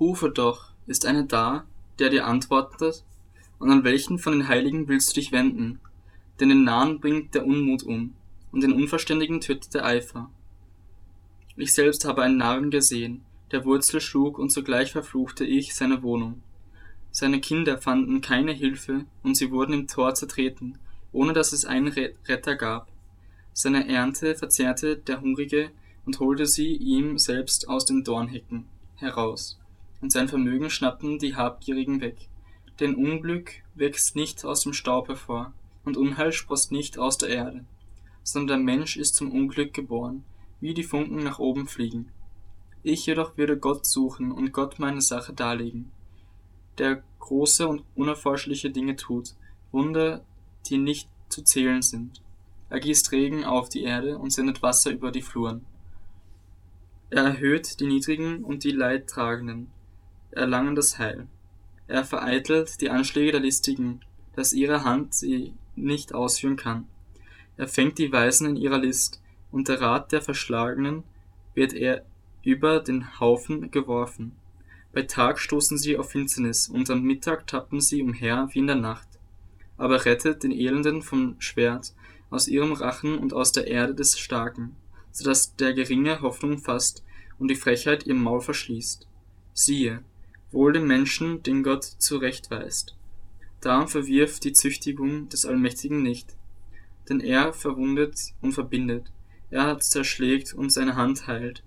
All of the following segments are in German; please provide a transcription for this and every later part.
Rufe doch, ist einer da, der dir antwortet? Und an welchen von den Heiligen willst du dich wenden? Denn den Nahen bringt der Unmut um, und den Unverständigen tötet der Eifer. Ich selbst habe einen Narren gesehen, der Wurzel schlug, und sogleich verfluchte ich seine Wohnung. Seine Kinder fanden keine Hilfe, und sie wurden im Tor zertreten, ohne dass es einen Retter gab. Seine Ernte verzehrte der Hungrige und holte sie ihm selbst aus den Dornhecken heraus, und sein Vermögen schnappten die Habgierigen weg. Denn Unglück wächst nicht aus dem Staub hervor, und Unheil sproßt nicht aus der Erde, sondern der Mensch ist zum Unglück geboren, wie die Funken nach oben fliegen. Ich jedoch würde Gott suchen und Gott meine Sache darlegen, der große und unerforschliche Dinge tut, Wunder, die nicht zu zählen sind. Er gießt Regen auf die Erde und sendet Wasser über die Fluren. Er erhöht die Niedrigen und die Leidtragenden, erlangen das Heil. Er vereitelt die Anschläge der Listigen, dass ihre Hand sie nicht ausführen kann. Er fängt die Weisen in ihrer List, und der Rat der Verschlagenen wird er über den Haufen geworfen. Bei Tag stoßen sie auf Finsternis, und am Mittag tappen sie umher wie in der Nacht. Aber rettet den Elenden vom Schwert, aus ihrem Rachen und aus der Erde des Starken, so dass der Geringe Hoffnung fasst und die Frechheit ihr Maul verschließt. Siehe, wohl dem Menschen, den Gott zurechtweist. Darum verwirft die Züchtigung des Allmächtigen nicht, denn er verwundet und verbindet, er hat zerschlägt und seine Hand heilt.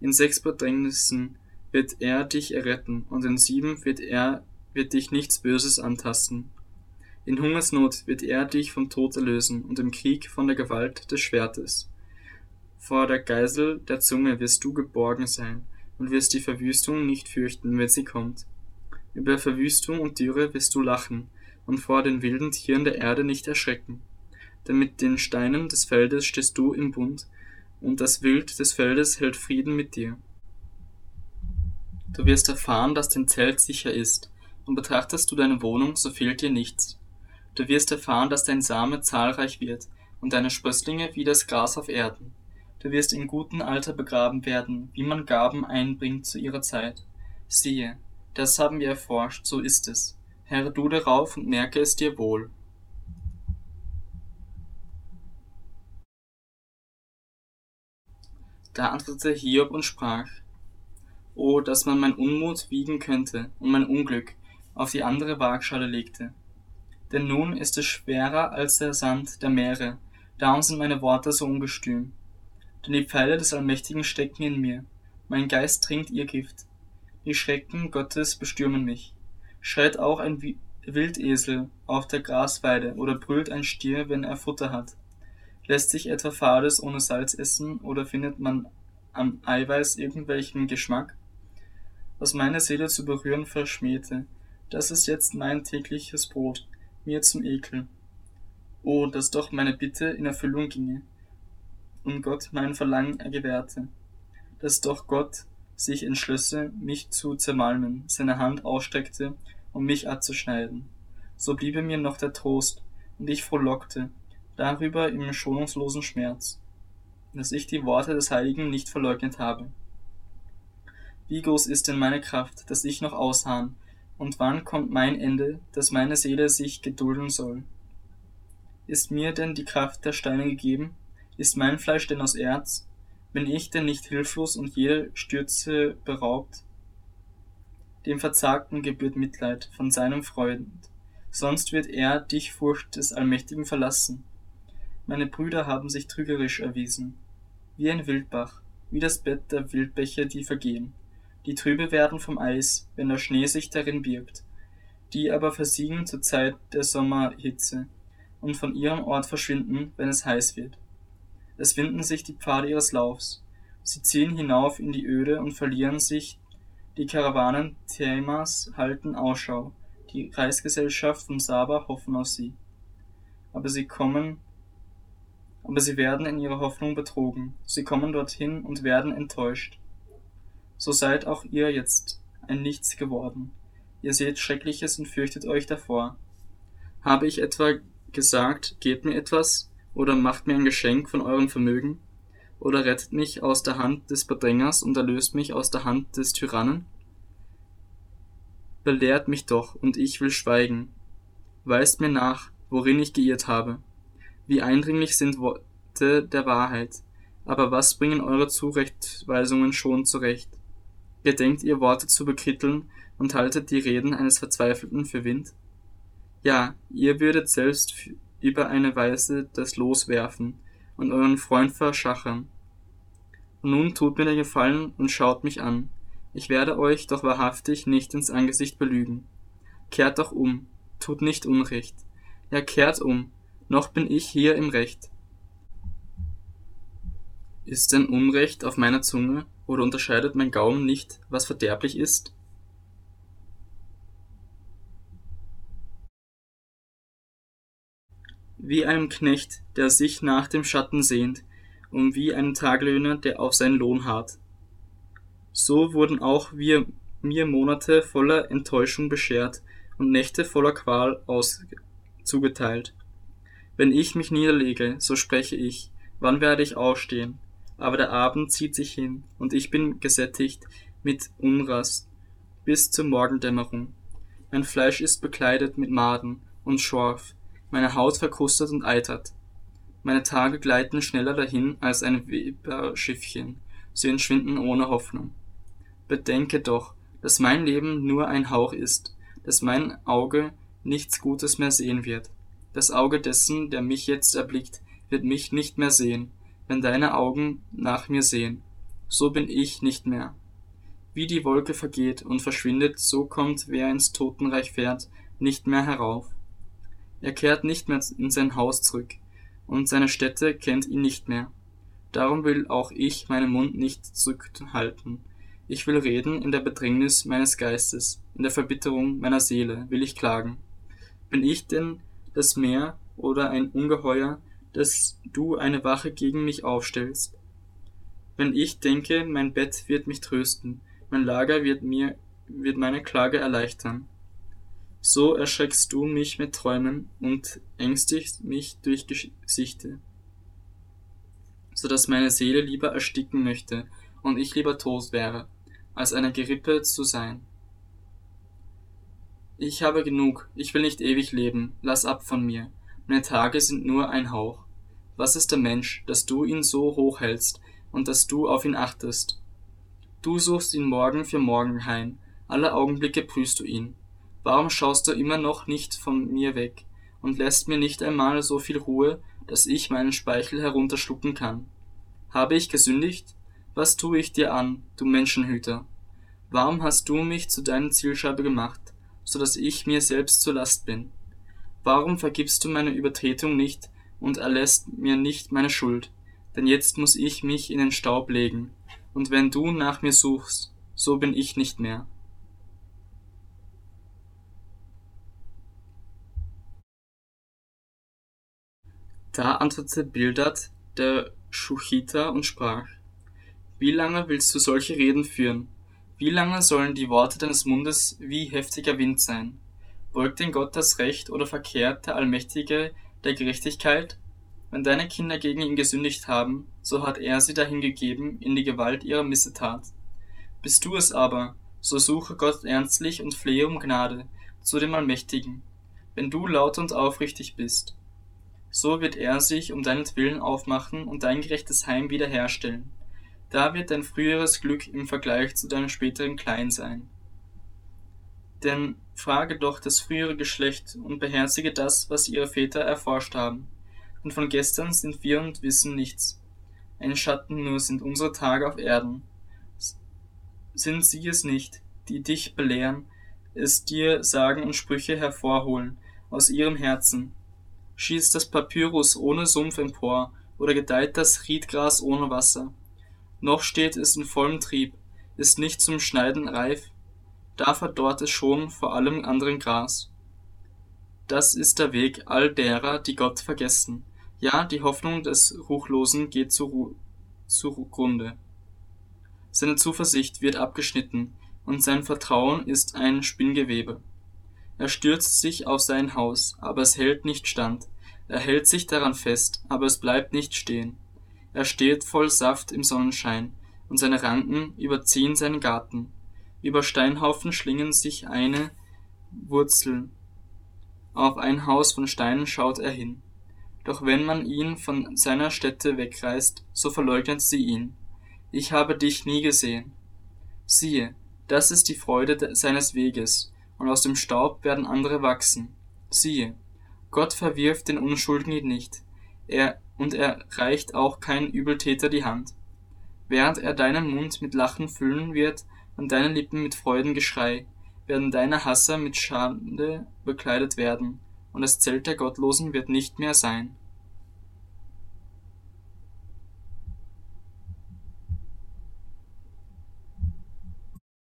In sechs Bedrängnissen wird er dich erretten, und in sieben wird er wird dich nichts Böses antasten. In Hungersnot wird er dich vom Tod erlösen und im Krieg von der Gewalt des Schwertes. Vor der Geisel der Zunge wirst du geborgen sein und wirst die Verwüstung nicht fürchten, wenn sie kommt. Über Verwüstung und Dürre wirst du lachen und vor den wilden Tieren der Erde nicht erschrecken. Denn mit den Steinen des Feldes stehst du im Bund, und das Wild des Feldes hält Frieden mit dir. Du wirst erfahren, dass dein Zelt sicher ist, und betrachtest du deine Wohnung, so fehlt dir nichts. Du wirst erfahren, dass dein Same zahlreich wird und deine Sprösslinge wie das Gras auf Erden. Du wirst in gutem Alter begraben werden, wie man Gaben einbringt zu ihrer Zeit. Siehe, das haben wir erforscht, so ist es. Herr, du darauf und merke es dir wohl. Da antwortete Hiob und sprach, O, dass man mein Unmut wiegen könnte und mein Unglück auf die andere Waagschale legte. Denn nun ist es schwerer als der Sand der Meere, darum sind meine Worte so ungestüm. Denn die Pfeile des Allmächtigen stecken in mir, mein Geist trinkt ihr Gift. Die Schrecken Gottes bestürmen mich. Schreit auch ein Wildesel auf der Grasweide oder brüllt ein Stier, wenn er Futter hat. Lässt sich etwa Fades ohne Salz essen oder findet man am Eiweiß irgendwelchen Geschmack? Was meine Seele zu berühren verschmähte, das ist jetzt mein tägliches Brot, mir zum Ekel. Oh, dass doch meine Bitte in Erfüllung ginge und Gott mein Verlangen gewährte, dass doch Gott sich entschlösse, mich zu zermalmen, seine Hand ausstreckte, um mich abzuschneiden. So bliebe mir noch der Trost, und ich frohlockte darüber im schonungslosen Schmerz, dass ich die Worte des Heiligen nicht verleugnet habe. Wie groß ist denn meine Kraft, dass ich noch ausharren, und wann kommt mein Ende, dass meine Seele sich gedulden soll? Ist mir denn die Kraft der Steine gegeben? Ist mein Fleisch denn aus Erz? Bin ich denn nicht hilflos und jede Stürze beraubt? Dem Verzagten gebührt Mitleid von seinem Freund, sonst wird er dich Furcht des Allmächtigen verlassen. Meine Brüder haben sich trügerisch erwiesen, wie ein Wildbach, wie das Bett der Wildbäche, die vergehen die trübe werden vom Eis, wenn der Schnee sich darin birgt, die aber versiegen zur Zeit der Sommerhitze und von ihrem Ort verschwinden, wenn es heiß wird. Es winden sich die Pfade ihres Laufs, sie ziehen hinauf in die Öde und verlieren sich, die Karawanen Themas halten Ausschau, die Reisgesellschaft von Saba hoffen auf sie. Aber sie kommen, aber sie werden in ihrer Hoffnung betrogen, sie kommen dorthin und werden enttäuscht so seid auch ihr jetzt ein Nichts geworden. Ihr seht Schreckliches und fürchtet euch davor. Habe ich etwa gesagt, gebt mir etwas, oder macht mir ein Geschenk von eurem Vermögen, oder rettet mich aus der Hand des Bedrängers und erlöst mich aus der Hand des Tyrannen? belehrt mich doch, und ich will schweigen. Weist mir nach, worin ich geirrt habe. Wie eindringlich sind Worte der Wahrheit, aber was bringen eure Zurechtweisungen schon zurecht? Gedenkt ihr Worte zu bekritteln und haltet die Reden eines Verzweifelten für Wind? Ja, ihr würdet selbst über eine Weise das Los werfen und euren Freund verschachern. Und nun tut mir den Gefallen und schaut mich an. Ich werde euch doch wahrhaftig nicht ins Angesicht belügen. Kehrt doch um, tut nicht Unrecht. Ja, kehrt um, noch bin ich hier im Recht. Ist denn Unrecht auf meiner Zunge, oder unterscheidet mein Gaumen nicht, was verderblich ist? Wie einem Knecht, der sich nach dem Schatten sehnt, und wie einem Tagelöhner, der auf seinen Lohn harrt so wurden auch wir mir Monate voller Enttäuschung beschert und Nächte voller Qual aus zugeteilt. Wenn ich mich niederlege, so spreche ich, wann werde ich aufstehen? Aber der Abend zieht sich hin, und ich bin gesättigt mit Unrast bis zur Morgendämmerung. Mein Fleisch ist bekleidet mit Maden und Schorf, meine Haut verkrustet und eitert. Meine Tage gleiten schneller dahin als ein Weberschiffchen, sie entschwinden ohne Hoffnung. Bedenke doch, dass mein Leben nur ein Hauch ist, dass mein Auge nichts Gutes mehr sehen wird. Das Auge dessen, der mich jetzt erblickt, wird mich nicht mehr sehen, wenn deine Augen nach mir sehen. So bin ich nicht mehr. Wie die Wolke vergeht und verschwindet, so kommt, wer ins Totenreich fährt, nicht mehr herauf. Er kehrt nicht mehr in sein Haus zurück, und seine Stätte kennt ihn nicht mehr. Darum will auch ich meinen Mund nicht zurückhalten, ich will reden in der Bedrängnis meines Geistes, in der Verbitterung meiner Seele will ich klagen. Bin ich denn das Meer oder ein Ungeheuer, dass du eine Wache gegen mich aufstellst? Wenn ich denke, mein Bett wird mich trösten, mein Lager wird mir, wird meine Klage erleichtern. So erschreckst du mich mit Träumen und ängstigst mich durch Gesichte, so dass meine Seele lieber ersticken möchte und ich lieber tot wäre als eine Gerippe zu sein. Ich habe genug, ich will nicht ewig leben, lass ab von mir, meine Tage sind nur ein Hauch. Was ist der Mensch, dass du ihn so hoch hältst und dass du auf ihn achtest? Du suchst ihn morgen für morgen heim, alle Augenblicke prüfst du ihn. Warum schaust du immer noch nicht von mir weg und lässt mir nicht einmal so viel Ruhe, dass ich meinen Speichel herunterschlucken kann? Habe ich gesündigt? Was tue ich dir an, du Menschenhüter? Warum hast du mich zu deinem Zielscheibe gemacht, so dass ich mir selbst zur Last bin? Warum vergibst du meine Übertretung nicht und erlässt mir nicht meine Schuld? Denn jetzt muss ich mich in den Staub legen, und wenn du nach mir suchst, so bin ich nicht mehr. Da antwortete Bildad der Schuchita und sprach, wie lange willst du solche Reden führen? Wie lange sollen die Worte deines Mundes wie heftiger Wind sein? Beugt denn Gott das Recht oder verkehrt der Allmächtige der Gerechtigkeit? Wenn deine Kinder gegen ihn gesündigt haben, so hat er sie dahin gegeben in die Gewalt ihrer Missetat. Bist du es aber, so suche Gott ernstlich und flehe um Gnade zu dem Allmächtigen, wenn du laut und aufrichtig bist. So wird er sich um deinetwillen aufmachen und dein gerechtes Heim wiederherstellen da wird dein früheres Glück im Vergleich zu deinem späteren klein sein. Denn frage doch das frühere Geschlecht und beherzige das, was ihre Väter erforscht haben. Und von gestern sind wir und wissen nichts. Ein Schatten nur sind unsere Tage auf Erden. Sind sie es nicht, die dich belehren, es dir sagen und Sprüche hervorholen aus ihrem Herzen? Schießt das Papyrus ohne Sumpf empor, oder gedeiht das Riedgras ohne Wasser? noch steht es in vollem Trieb, ist nicht zum Schneiden reif, da verdorrt es schon vor allem anderen Gras. Das ist der Weg all derer, die Gott vergessen. Ja, die Hoffnung des Ruchlosen geht zu zugrunde. Seine Zuversicht wird abgeschnitten, und sein Vertrauen ist ein Spinngewebe. Er stürzt sich auf sein Haus, aber es hält nicht stand. Er hält sich daran fest, aber es bleibt nicht stehen. Er steht voll Saft im Sonnenschein, und seine Ranken überziehen seinen Garten. über Steinhaufen schlingen sich eine Wurzel, auf ein Haus von Steinen schaut er hin. Doch wenn man ihn von seiner Stätte wegreißt, so verleugnet sie ihn. Ich habe dich nie gesehen. Siehe, das ist die Freude seines Weges, und aus dem Staub werden andere wachsen. Siehe, Gott verwirft den Unschuldigen nicht, er, und er reicht auch kein Übeltäter die Hand. Während er deinen Mund mit Lachen füllen wird und deine Lippen mit Freudengeschrei, werden deine Hasser mit Schande bekleidet werden, und das Zelt der Gottlosen wird nicht mehr sein